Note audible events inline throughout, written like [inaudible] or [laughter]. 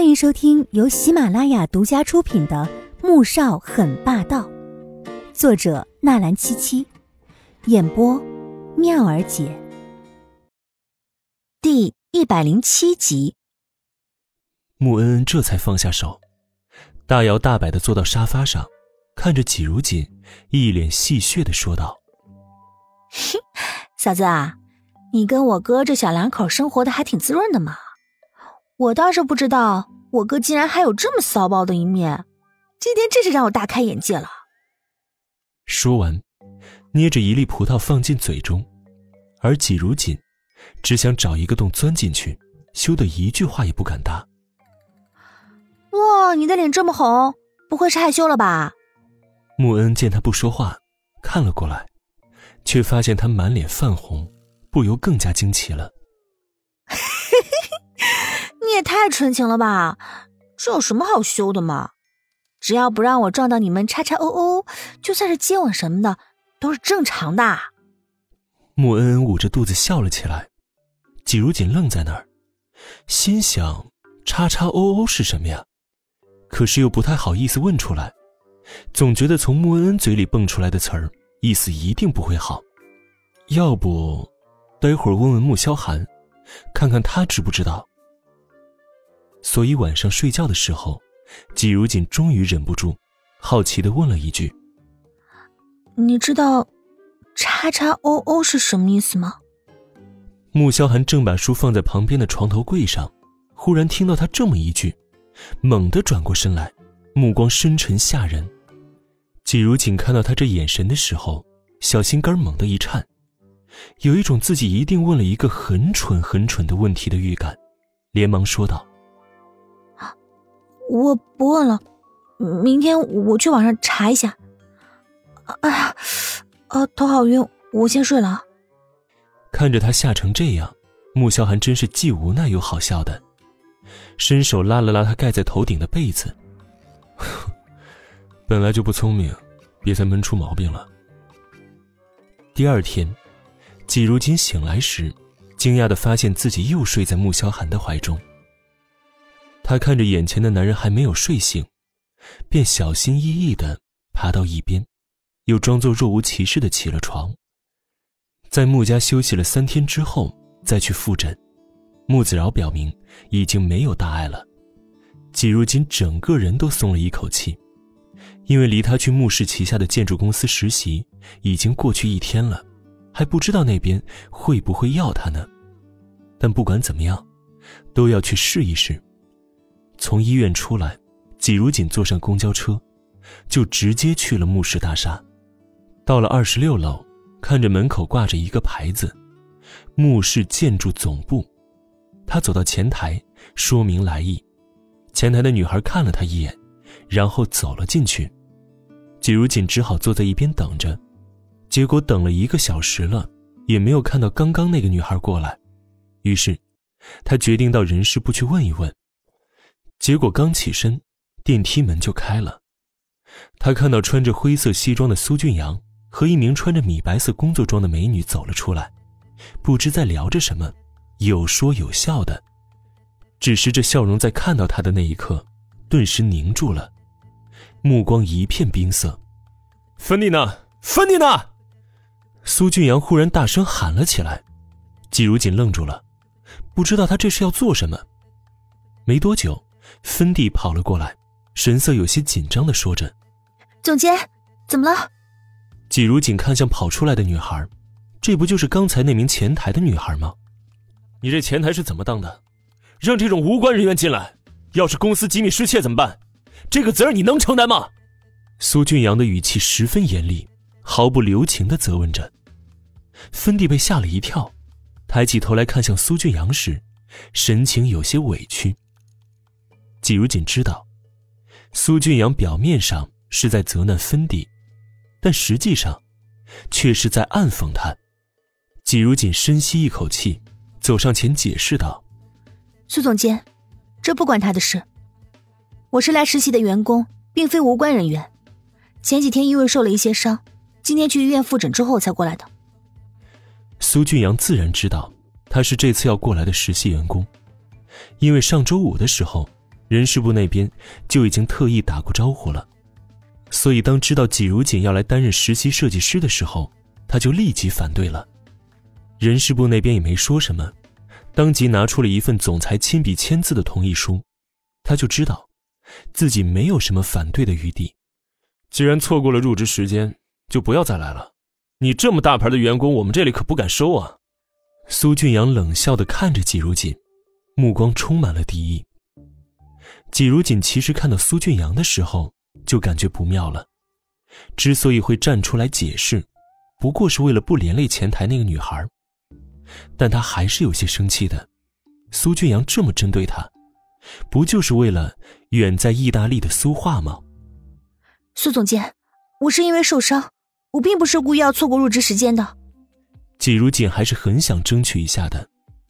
欢迎收听由喜马拉雅独家出品的《穆少很霸道》，作者纳兰七七，演播妙儿姐。第一百零七集，穆恩恩这才放下手，大摇大摆的坐到沙发上，看着季如锦，一脸戏谑的说道：“ [laughs] 嫂子啊，你跟我哥这小两口生活的还挺滋润的嘛。”我倒是不知道，我哥竟然还有这么骚包的一面，今天真是让我大开眼界了。说完，捏着一粒葡萄放进嘴中，而季如锦只想找一个洞钻进去，羞得一句话也不敢答。哇，你的脸这么红，不会是害羞了吧？穆恩见他不说话，看了过来，却发现他满脸泛红，不由更加惊奇了。你也太纯情了吧！这有什么好羞的嘛？只要不让我撞到你们叉叉哦哦，就算是接吻什么的都是正常的。穆恩恩捂着肚子笑了起来，季如锦愣在那儿，心想叉叉哦哦是什么呀？可是又不太好意思问出来，总觉得从穆恩恩嘴里蹦出来的词儿意思一定不会好。要不，待会儿问问穆萧寒，看看他知不知道。所以晚上睡觉的时候，季如锦终于忍不住，好奇的问了一句：“你知道‘叉叉 oo’ ’是什么意思吗？”穆萧寒正把书放在旁边的床头柜上，忽然听到他这么一句，猛地转过身来，目光深沉吓人。季如锦看到他这眼神的时候，小心肝猛地一颤，有一种自己一定问了一个很蠢很蠢的问题的预感，连忙说道。我不问了，明天我去网上查一下。哎呀，啊，头好晕，我先睡了。看着他吓成这样，穆萧寒真是既无奈又好笑的，伸手拉了拉他盖在头顶的被子。[laughs] 本来就不聪明，别再闷出毛病了。第二天，季如锦醒来时，惊讶的发现自己又睡在穆萧寒的怀中。他看着眼前的男人还没有睡醒，便小心翼翼的爬到一边，又装作若无其事的起了床。在穆家休息了三天之后，再去复诊，穆子饶表明已经没有大碍了。季如锦整个人都松了一口气，因为离他去穆氏旗下的建筑公司实习已经过去一天了，还不知道那边会不会要他呢。但不管怎么样，都要去试一试。从医院出来，季如锦坐上公交车，就直接去了慕氏大厦。到了二十六楼，看着门口挂着一个牌子“慕氏建筑总部”，他走到前台，说明来意。前台的女孩看了他一眼，然后走了进去。季如锦只好坐在一边等着，结果等了一个小时了，也没有看到刚刚那个女孩过来。于是，他决定到人事部去问一问。结果刚起身，电梯门就开了。他看到穿着灰色西装的苏俊阳和一名穿着米白色工作装的美女走了出来，不知在聊着什么，有说有笑的。只是这笑容在看到他的那一刻，顿时凝住了，目光一片冰色。芬妮娜？芬妮娜？苏俊阳忽然大声喊了起来。季如锦愣住了，不知道他这是要做什么。没多久。芬蒂跑了过来，神色有些紧张的说着：“总监，怎么了？”季如锦看向跑出来的女孩，这不就是刚才那名前台的女孩吗？你这前台是怎么当的？让这种无关人员进来，要是公司机密失窃怎么办？这个责任你能承担吗？苏俊阳的语气十分严厉，毫不留情的责问着。芬蒂被吓了一跳，抬起头来看向苏俊阳时，神情有些委屈。季如锦知道，苏俊阳表面上是在责难芬迪，但实际上，却是在暗讽他。季如锦深吸一口气，走上前解释道：“苏总监，这不关他的事。我是来实习的员工，并非无关人员。前几天因为受了一些伤，今天去医院复诊之后才过来的。”苏俊阳自然知道他是这次要过来的实习员工，因为上周五的时候。人事部那边就已经特意打过招呼了。所以，当知道季如锦要来担任实习设计师的时候，他就立即反对了。人事部那边也没说什么，当即拿出了一份总裁亲笔签字的同意书。他就知道，自己没有什么反对的余地。既然错过了入职时间，就不要再来了。你这么大牌的员工，我们这里可不敢收啊。苏俊阳冷笑的看着季如锦，目光充满了敌意。季如锦其实看到苏俊阳的时候，就感觉不妙了。之所以会站出来解释，不过是为了不连累前台那个女孩。但他还是有些生气的。苏俊阳这么针对他，不就是为了远在意大利的苏画吗？苏总监，我是因为受伤，我并不是故意要错过入职时间的。季如锦还是很想争取一下的，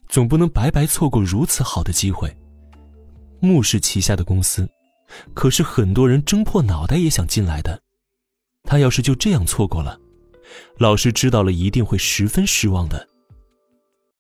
总不能白白错过如此好的机会。穆氏旗下的公司，可是很多人争破脑袋也想进来的。他要是就这样错过了，老师知道了一定会十分失望的。